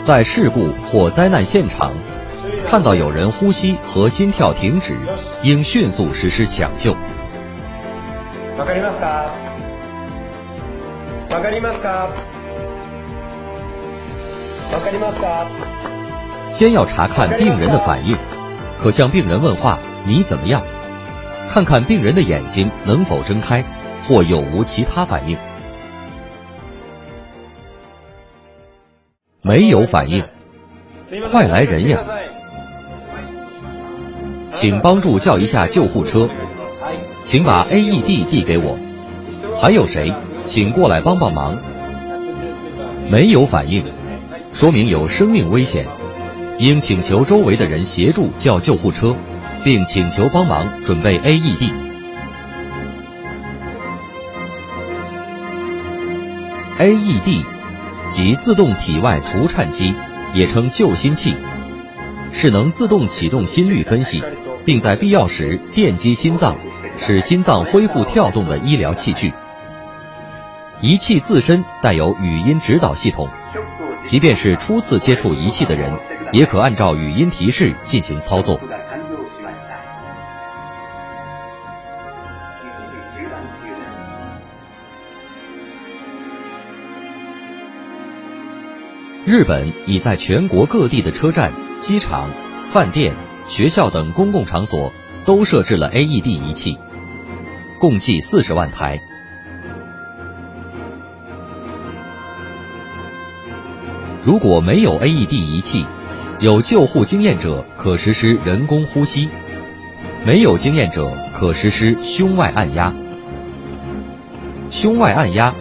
在事故或灾难现场，看到有人呼吸和心跳停止，应迅速实施抢救。わかりますか？わかりますか？わかりますか？先要查看病人的反应，可向病人问话：“你怎么样？”看看病人的眼睛能否睁开，或有无其他反应。 没有反应，快来人呀！请帮助叫一下救护车，请把 AED 递给我。还有谁？请过来帮帮忙。没有反应，说明有生命危险，应请求周围的人协助叫救护车，并请求帮忙准备 AED。AED 即自动体外除颤机，也称救心器，是能自动启动心率分析，并在必要时电击心脏，使心脏恢复跳动的医疗器具。仪器自身带有语音指导系统，即便是初次接触仪器的人，也可按照语音提示进行操作。日本已在全国各地的车站、机场、饭店、学校等公共场所都设置了 AED 仪器，共计四十万台。如果没有 AED 仪器，有救护经验者可实施人工呼吸；没有经验者可实施胸外按压。胸外按压。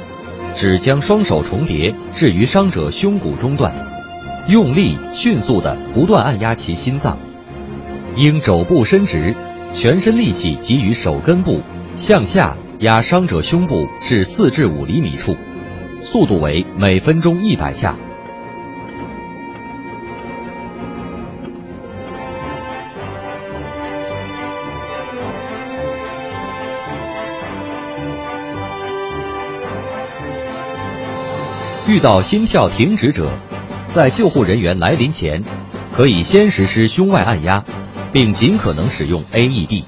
只将双手重叠置于伤者胸骨中段，用力迅速的不断按压其心脏，应肘部伸直，全身力气给予手根部，向下压伤者胸部至四至五厘米处，速度为每分钟一百下。遇到心跳停止者，在救护人员来临前，可以先实施胸外按压，并尽可能使用 AED。